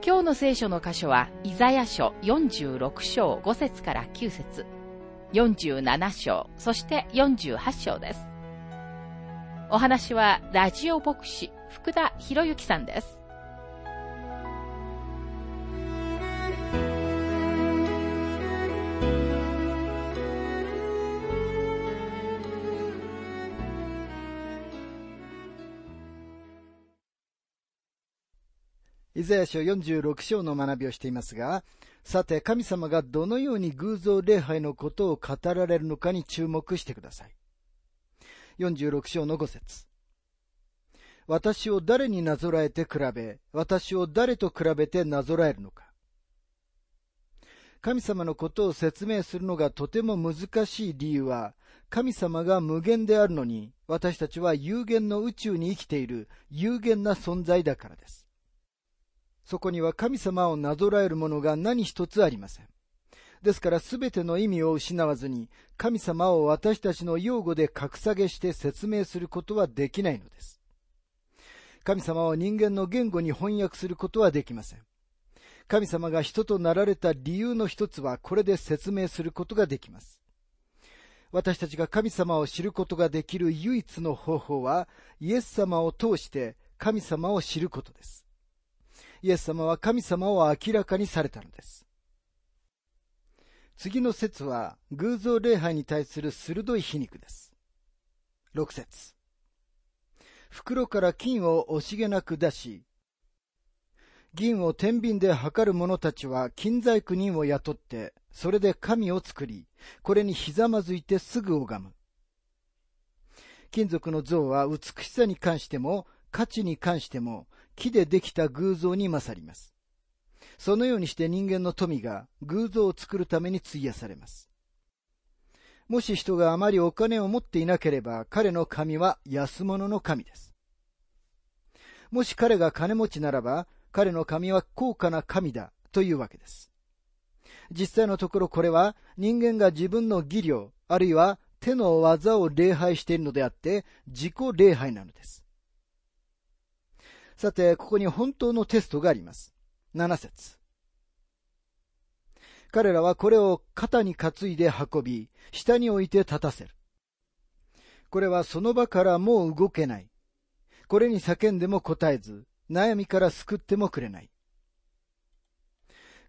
今日の聖書の箇所は、イザヤ書46章5節から9節47章、そして48章です。お話は、ラジオ牧師、福田博之さんです。ザヤ書46章の学びをしていますが、さて神様がどのように偶像礼拝のことを語られるのかに注目してください。46章の5節私を誰になぞらえて比べ、私を誰と比べてなぞらえるのか。神様のことを説明するのがとても難しい理由は、神様が無限であるのに、私たちは有限の宇宙に生きている有限な存在だからです。そこには神様をなぞらえるものが何一つありません。ですからすべての意味を失わずに、神様を私たちの用語で格下げして説明することはできないのです。神様を人間の言語に翻訳することはできません。神様が人となられた理由の一つはこれで説明することができます。私たちが神様を知ることができる唯一の方法は、イエス様を通して神様を知ることです。イエス様は神様を明らかにされたのです。次の説は、偶像礼拝に対する鋭い皮肉です。6節袋から金を惜しげなく出し、銀を天秤で測る者たちは金細工人を雇って、それで神を作り、これにひざまずいてすぐ拝む。金属の像は美しさに関しても、価値に関しても、木でできた偶像に勝ります。そのようにして人間の富が偶像を作るために費やされます。もし人があまりお金を持っていなければ、彼の神は安物の神です。もし彼が金持ちならば、彼の神は高価な神だというわけです。実際のところこれは人間が自分の技量、あるいは手の技を礼拝しているのであって、自己礼拝なのです。さて、ここに本当のテストがあります。7節彼らはこれを肩に担いで運び、下に置いて立たせる。これはその場からもう動けない。これに叫んでも答えず、悩みから救ってもくれない。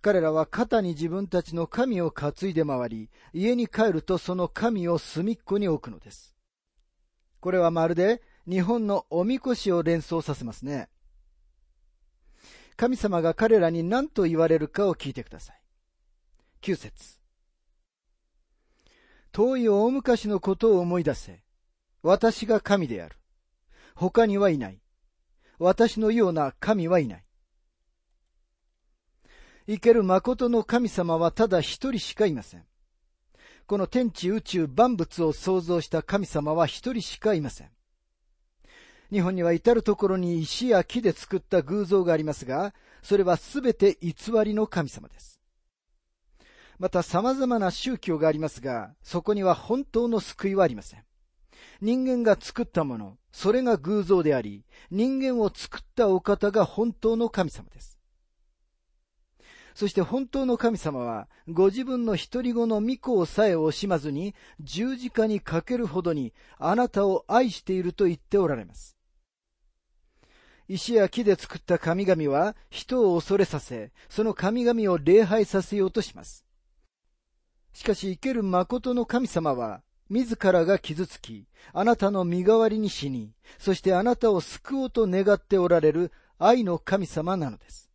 彼らは肩に自分たちの神を担いで回り、家に帰るとその神を隅っこに置くのです。これはまるで日本のおみこしを連想させますね。神様が彼らに何と言われるかを聞いてください。9節遠い大昔のことを思い出せ。私が神である。他にはいない。私のような神はいない。生ける誠の神様はただ一人しかいません。この天地宇宙万物を創造した神様は一人しかいません。日本には至るところに石や木で作った偶像がありますが、それはすべて偽りの神様です。また様々な宗教がありますが、そこには本当の救いはありません。人間が作ったもの、それが偶像であり、人間を作ったお方が本当の神様です。そして本当の神様は、ご自分の独り子の御子をさえ惜しまずに、十字架にかけるほどに、あなたを愛していると言っておられます。石や木で作った神々は人を恐れさせ、その神々を礼拝させようとします。しかし生ける誠の神様は、自らが傷つき、あなたの身代わりに死に、そしてあなたを救おうと願っておられる愛の神様なのです。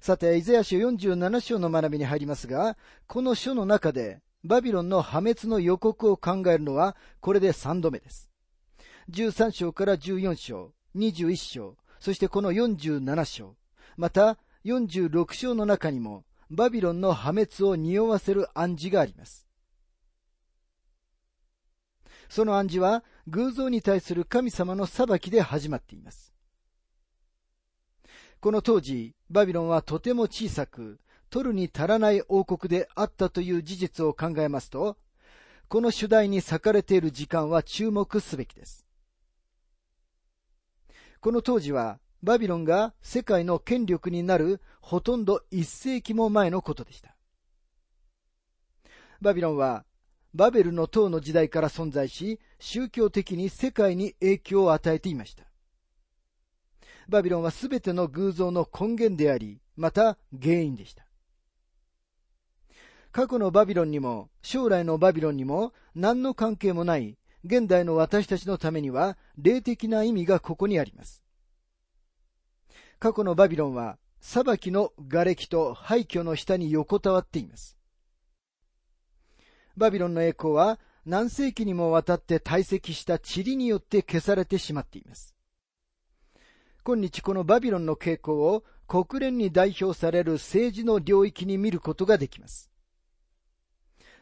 さて、イザヤ書47章の学びに入りますが、この書の中で、バビロンの破滅の予告を考えるのは、これで3度目です。13章から14章、21章、そしてこの47章、また46章の中にも、バビロンの破滅を匂わせる暗示があります。その暗示は偶像に対する神様の裁きで始まっています。この当時、バビロンはとても小さく、取るに足らない王国であったという事実を考えますと、この主題に割かれている時間は注目すべきです。この当時は、バビロンが世界の権力になるほとんど一世紀も前のことでした。バビロンは、バベルの塔の時代から存在し、宗教的に世界に影響を与えていました。バビロンはすべての偶像の根源であり、また原因でした。過去のバビロンにも、将来のバビロンにも、何の関係もない、現代の私たちのためには、霊的な意味がここにあります。過去のバビロンは、裁きの瓦礫と廃墟の下に横たわっています。バビロンの栄光は、何世紀にもわたって堆積した塵によって消されてしまっています。今日このバビロンの傾向を国連に代表される政治の領域に見ることができます。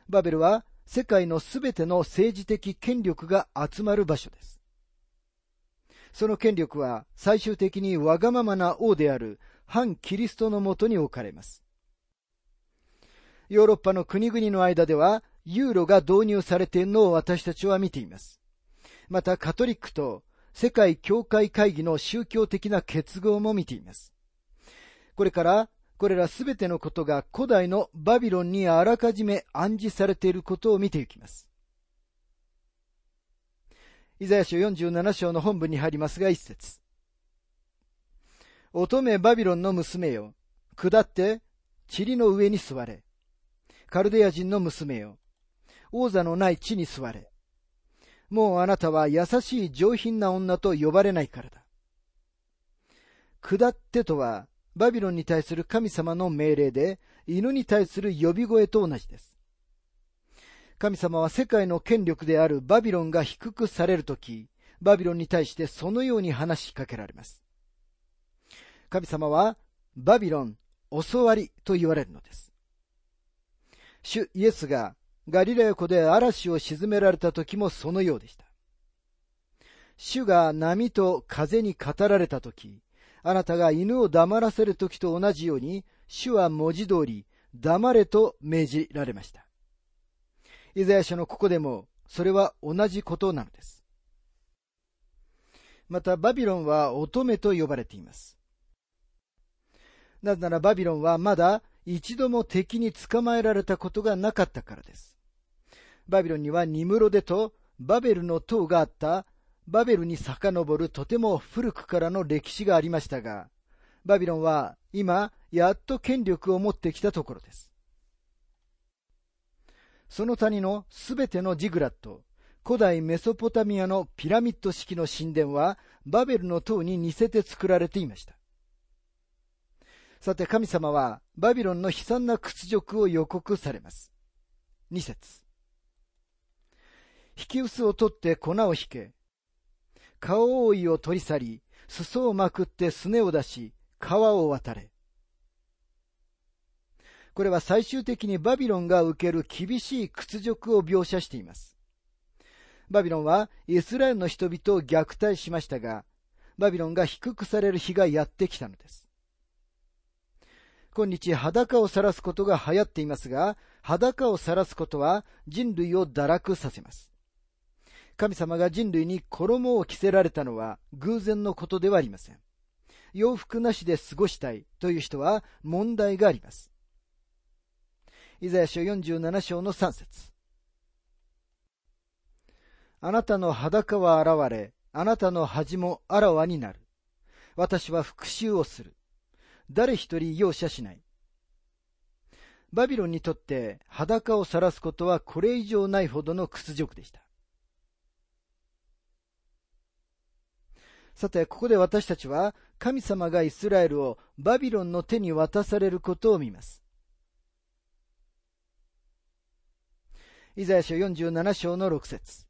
バベルは世界のすべての政治的権力が集まる場所です。その権力は最終的にわがままな王である反キリストのもとに置かれます。ヨーロッパの国々の間ではユーロが導入されているのを私たちは見ています。またカトリックと世界教会会議の宗教的な結合も見ています。これからこれらすべてのことが古代のバビロンにあらかじめ暗示されていることを見ていきます。イザヤ書47章の本文に入りますが一節。乙女バビロンの娘よ、下って塵の上に座れ。カルデア人の娘よ、王座のない地に座れ。もうあなたは優しい上品な女と呼ばれないからだ。下ってとはバビロンに対する神様の命令で、犬に対する呼び声と同じです。神様は世界の権力であるバビロンが低くされるとき、バビロンに対してそのように話しかけられます。神様は、バビロン、教わりと言われるのです。主イエスがガリラヤ湖で嵐を沈められた時もそのようでした。主が波と風に語られた時、あなたが犬を黙らせる時と同じように、主は文字通り、黙れと命じられました。イザヤ書のここでも、それは同じことなのです。また、バビロンは乙女と呼ばれています。なぜならバビロンはまだ一度も敵に捕まえられたことがなかったからです。バビロンにはニムロデとバベルの塔があったバベルに遡るとても古くからの歴史がありましたが、バビロンは今、やっと権力を持ってきたところです。その谷のすべてのジグラット、古代メソポタミアのピラミッド式の神殿は、バベルの塔に似せて作られていました。さて神様は、バビロンの悲惨な屈辱を予告されます。二節。引き薄を取って粉を引け、顔覆いを取り去り、裾をまくってすねを出し、川を渡れ。これは最終的にバビロンが受ける厳しい屈辱を描写しています。バビロンはイスラエルの人々を虐待しましたが、バビロンが低くされる日がやってきたのです。今日裸を晒すことが流行っていますが、裸を晒すことは人類を堕落させます。神様が人類に衣を着せられたのは偶然のことではありません。洋服なしで過ごしたいという人は問題があります。イザヤ書47章の3節あなたの裸は現れ、あなたの恥もあらわになる。私は復讐をする。誰一人容赦しない。バビロンにとって裸を晒すことはこれ以上ないほどの屈辱でした。さて、ここで私たちは神様がイスラエルをバビロンの手に渡されることを見ます。イザヤ書47章の6節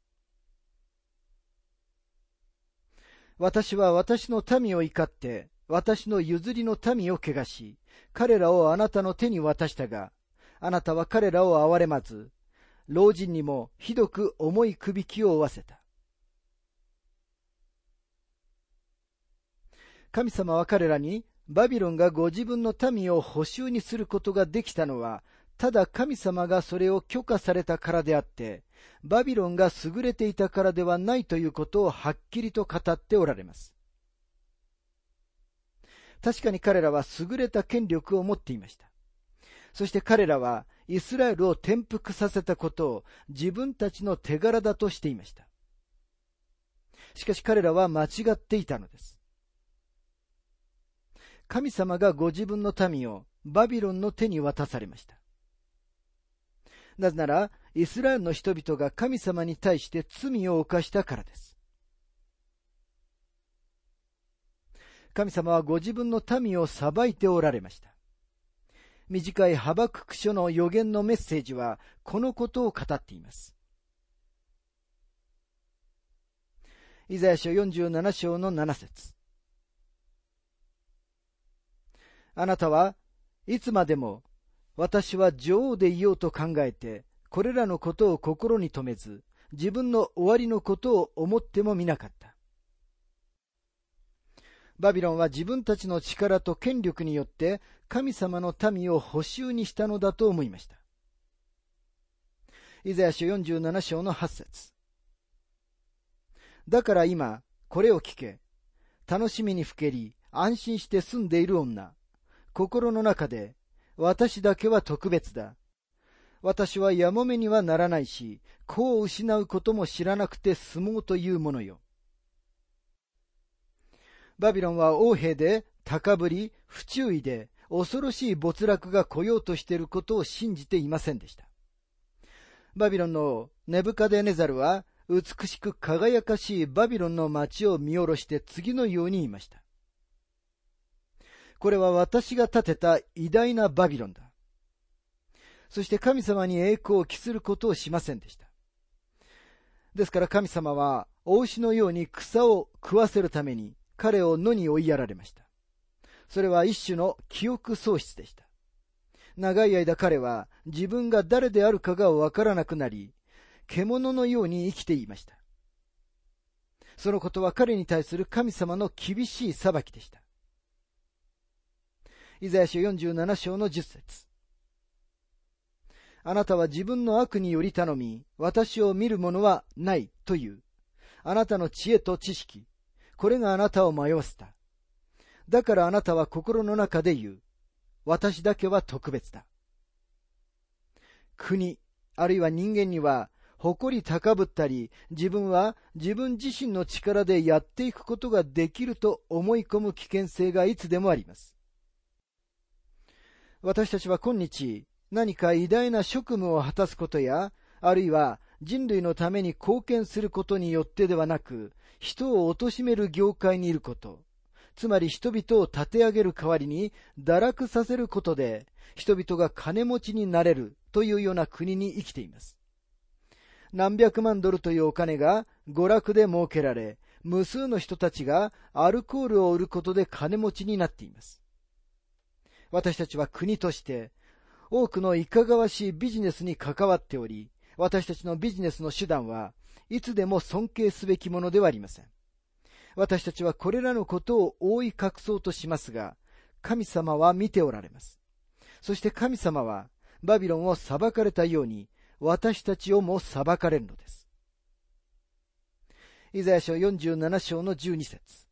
私は私の民を怒って、私の譲りの民を汚し、彼らをあなたの手に渡したが、あなたは彼らを憐れまず、老人にもひどく重い首輝を負わせた。神様は彼らに、バビロンがご自分の民を補修にすることができたのは、ただ神様がそれを許可されたからであって、バビロンが優れていたからではないということをはっきりと語っておられます。確かに彼らは優れた権力を持っていました。そして彼らはイスラエルを転覆させたことを自分たちの手柄だとしていました。しかし彼らは間違っていたのです。神様がご自分の民をバビロンの手に渡されました。なぜなら、イスラエルの人々が神様に対して罪を犯したからです。神様はご自分の民を裁いておられました。短いハバクク書の予言のメッセージは、このことを語っています。イザヤ書47章の7節あなたはいつまでも私は女王でいようと考えて、これらのことを心に留めず、自分の終わりのことを思ってもみなかった。バビロンは自分たちの力と権力によって神様の民を補修にしたのだと思いました。イザヤ書47章の8節だから今、これを聞け。楽しみにふけり、安心して住んでいる女。心の中で、私だけは特別だ。私はやもめにはならないし、子を失うことも知らなくて済もうというものよ。バビロンは王兵で、高ぶり、不注意で、恐ろしい没落が来ようとしていることを信じていませんでした。バビロンのネブカデネザルは、美しく輝かしいバビロンの町を見下ろして次のように言いました。これは私が建てた偉大なバビロンだ。そして神様に栄光を期することをしませんでした。ですから神様は、大牛のように草を食わせるために彼を野に追いやられました。それは一種の記憶喪失でした。長い間彼は自分が誰であるかがわからなくなり、獣のように生きていました。そのことは彼に対する神様の厳しい裁きでした。イザヤ書47章の10節あなたは自分の悪により頼み、私を見る者はないという。あなたの知恵と知識。これがあなたを迷わせた。だからあなたは心の中で言う。私だけは特別だ。国、あるいは人間には、誇り高ぶったり、自分は自分自身の力でやっていくことができると思い込む危険性がいつでもあります。私たちは今日、何か偉大な職務を果たすことや、あるいは人類のために貢献することによってではなく、人を貶める業界にいること、つまり人々を立て上げる代わりに堕落させることで、人々が金持ちになれるというような国に生きています。何百万ドルというお金が娯楽で設けられ、無数の人たちがアルコールを売ることで金持ちになっています。私たちは国として多くのいかがわしいビジネスに関わっており、私たちのビジネスの手段はいつでも尊敬すべきものではありません。私たちはこれらのことを覆い隠そうとしますが、神様は見ておられます。そして神様はバビロンを裁かれたように、私たちをも裁かれるのです。イザヤ書47章の12節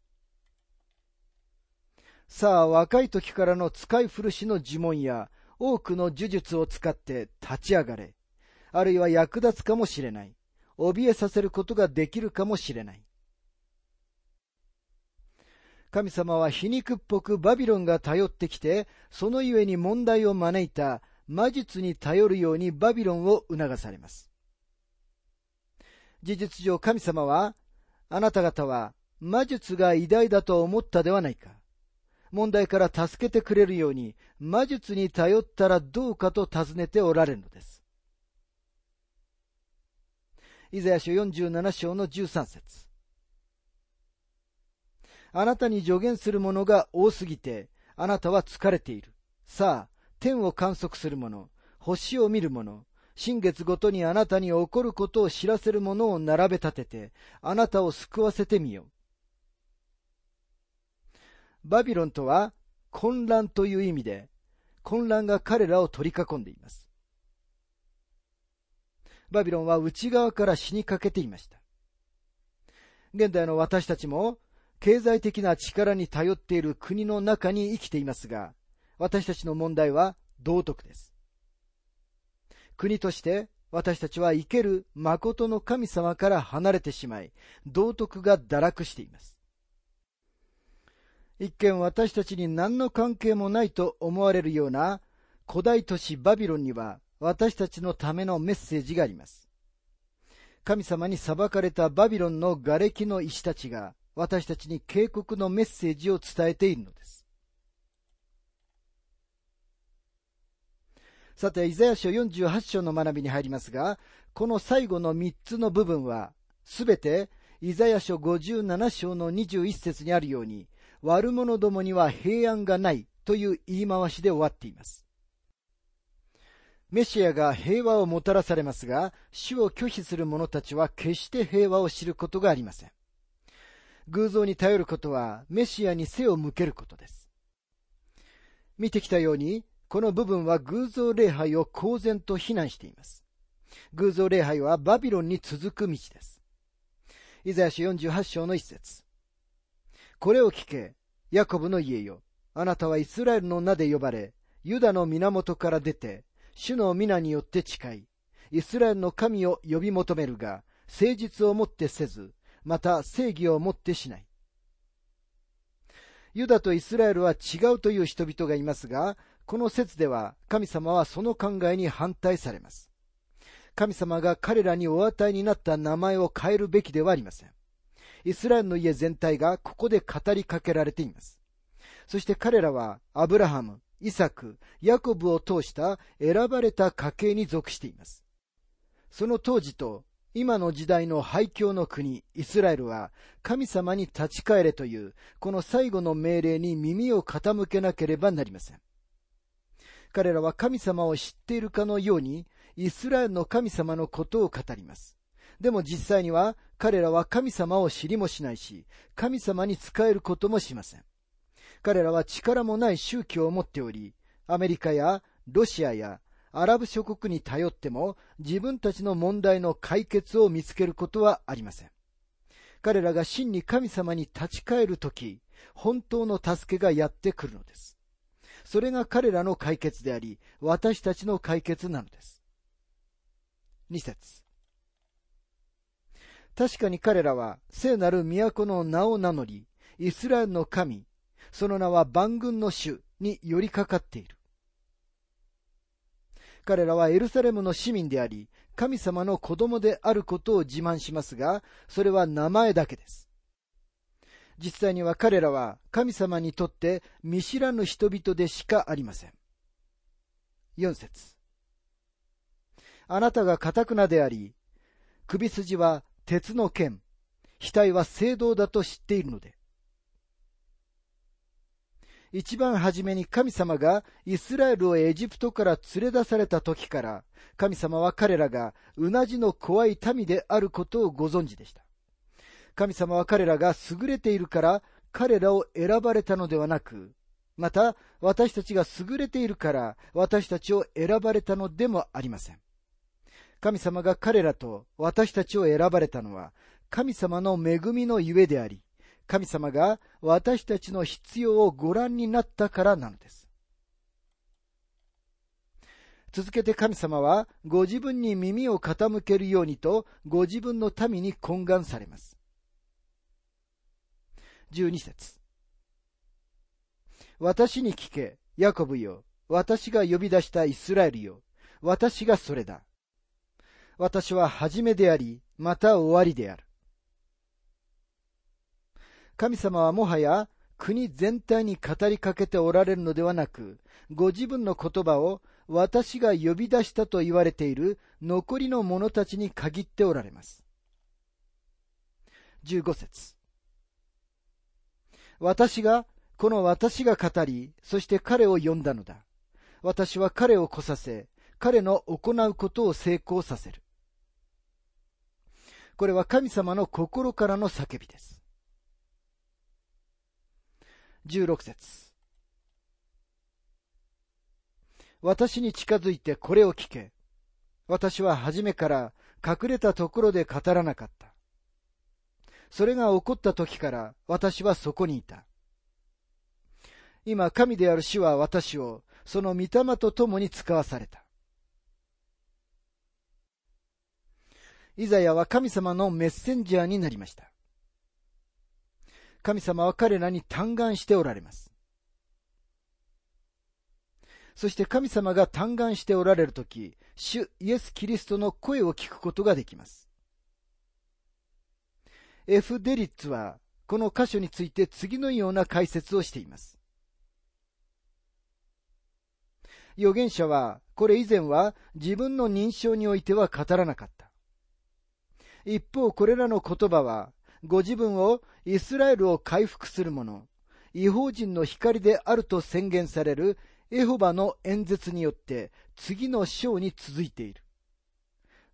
さあ、若い時からの使い古しの呪文や多くの呪術を使って立ち上がれ。あるいは役立つかもしれない。怯えさせることができるかもしれない。神様は皮肉っぽくバビロンが頼ってきて、そのゆえに問題を招いた魔術に頼るようにバビロンを促されます。事実上神様は、あなた方は魔術が偉大だと思ったではないか。問題から助けてくれるように魔術に頼ったらどうかと尋ねておられるのです。イザヤ書47章の13節あなたに助言する者が多すぎて、あなたは疲れている。さあ、天を観測する者、星を見る者、新月ごとにあなたに起こることを知らせる者を並べ立てて、あなたを救わせてみよう。バビロンとは混乱という意味で、混乱が彼らを取り囲んでいます。バビロンは内側から死にかけていました。現代の私たちも経済的な力に頼っている国の中に生きていますが、私たちの問題は道徳です。国として私たちは生ける誠の神様から離れてしまい、道徳が堕落しています。一見私たちに何の関係もないと思われるような古代都市バビロンには私たちのためのメッセージがあります。神様に裁かれたバビロンの瓦礫の石たちが私たちに警告のメッセージを伝えているのです。さて、イザヤ書48章の学びに入りますが、この最後の3つの部分は、すべてイザヤ書57章の21節にあるように、悪者どもには平安がないという言い回しで終わっています。メシアが平和をもたらされますが、主を拒否する者たちは決して平和を知ることがありません。偶像に頼ることはメシアに背を向けることです。見てきたように、この部分は偶像礼拝を公然と非難しています。偶像礼拝はバビロンに続く道です。イザヤ書48章の一節。これを聞け、ヤコブの家よ。あなたはイスラエルの名で呼ばれ、ユダの源から出て、主の皆によって誓い、イスラエルの神を呼び求めるが、誠実をもってせず、また正義をもってしない。ユダとイスラエルは違うという人々がいますが、この説では神様はその考えに反対されます。神様が彼らにお与えになった名前を変えるべきではありません。イスラエルの家全体がここで語りかけられています。そして彼らはアブラハム、イサク、ヤコブを通した選ばれた家系に属しています。その当時と今の時代の廃墟の国、イスラエルは神様に立ち返れというこの最後の命令に耳を傾けなければなりません。彼らは神様を知っているかのようにイスラエルの神様のことを語ります。でも実際には彼らは神様を知りもしないし、神様に仕えることもしません。彼らは力もない宗教を持っており、アメリカやロシアやアラブ諸国に頼っても自分たちの問題の解決を見つけることはありません。彼らが真に神様に立ち返るとき、本当の助けがやってくるのです。それが彼らの解決であり、私たちの解決なのです。二節確かに彼らは聖なる都の名を名乗り、イスラエルの神、その名は万軍の主に寄りかかっている。彼らはエルサレムの市民であり、神様の子供であることを自慢しますが、それは名前だけです。実際には彼らは神様にとって見知らぬ人々でしかありません。4節あなたが堅くなであり、首筋は鉄の剣、額は聖堂だと知っているので、一番初めに神様がイスラエルをエジプトから連れ出された時から、神様は彼らがうなじの怖い民であることをご存知でした。神様は彼らが優れているから彼らを選ばれたのではなく、また私たちが優れているから私たちを選ばれたのでもありません。神様が彼らと私たちを選ばれたのは神様の恵みのゆえであり、神様が私たちの必要をご覧になったからなのです。続けて神様はご自分に耳を傾けるようにとご自分の民に懇願されます。12節私に聞け、ヤコブよ。私が呼び出したイスラエルよ。私がそれだ。私は初めであり、また終わりである。神様はもはや国全体に語りかけておられるのではなく、ご自分の言葉を私が呼び出したと言われている残りの者たちに限っておられます。15節私が、この私が語り、そして彼を呼んだのだ。私は彼を来させ、彼の行うことを成功させる。これは神様の心からの叫びです。16節私に近づいてこれを聞け。私は初めから隠れたところで語らなかった。それが起こった時から私はそこにいた。今、神である主は私をその御霊と共に使わされた。イザヤは神様のメッセンジャーになりました。神様は彼らに嘆願しておられます。そして神様が嘆願しておられるとき、主イエス・キリストの声を聞くことができます。エフ・デリッツは、この箇所について次のような解説をしています。預言者は、これ以前は自分の認証においては語らなかった。一方、これらの言葉は、ご自分をイスラエルを回復する者、違法人の光であると宣言されるエホバの演説によって次の章に続いている。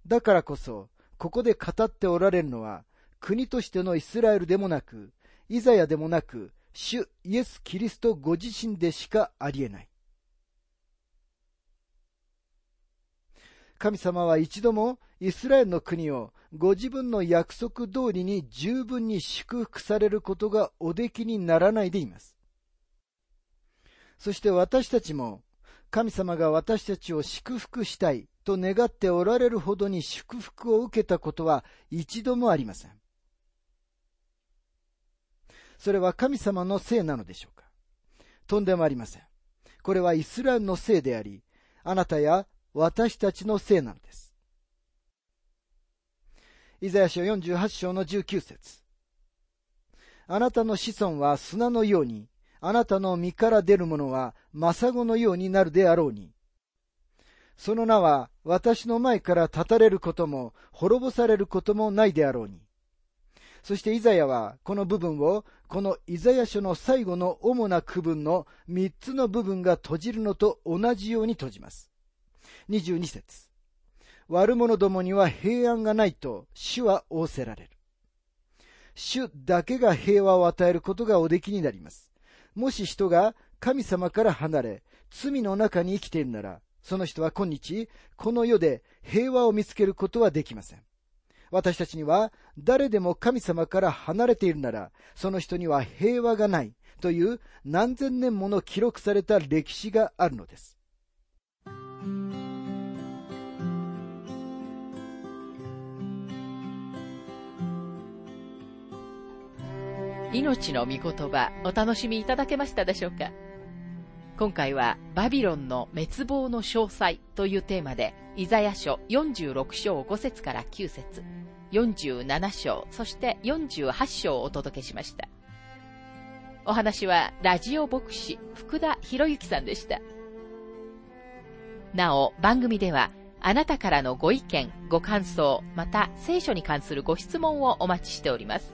だからこそ、ここで語っておられるのは、国としてのイスラエルでもなく、イザヤでもなく、主イエス・キリストご自身でしかありえない。神様は一度もイスラエルの国をご自分の約束通りに十分に祝福されることがおできにならないでいます。そして私たちも神様が私たちを祝福したいと願っておられるほどに祝福を受けたことは一度もありません。それは神様のせいなのでしょうかとんでもありません。これはイスラエルのせいであり、あなたや私たちのせいなのです。イザヤ書48章の19節あなたの子孫は砂のように、あなたの身から出るものはマサゴのようになるであろうに。その名は私の前から立たれることも滅ぼされることもないであろうに。そしてイザヤはこの部分をこのイザヤ書の最後の主な区分の三つの部分が閉じるのと同じように閉じます。22節悪者どもには平安がないと主は仰せられる。主だけが平和を与えることがおできになります。もし人が神様から離れ、罪の中に生きているなら、その人は今日、この世で平和を見つけることはできません。私たちには、誰でも神様から離れているなら、その人には平和がないという何千年もの記録された歴史があるのです。命の御言葉お楽しみいただけましたでしょうか？今回はバビロンの滅亡の詳細というテーマでイザヤ書46章5節から9節47章そして48章をお届けしました。お話はラジオ牧師福田博之さんでした。なお番組ではあなたからのご意見ご感想また聖書に関するご質問をお待ちしております。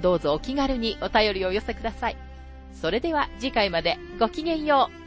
どうぞお気軽にお便りを寄せください。それでは次回までごきげんよう。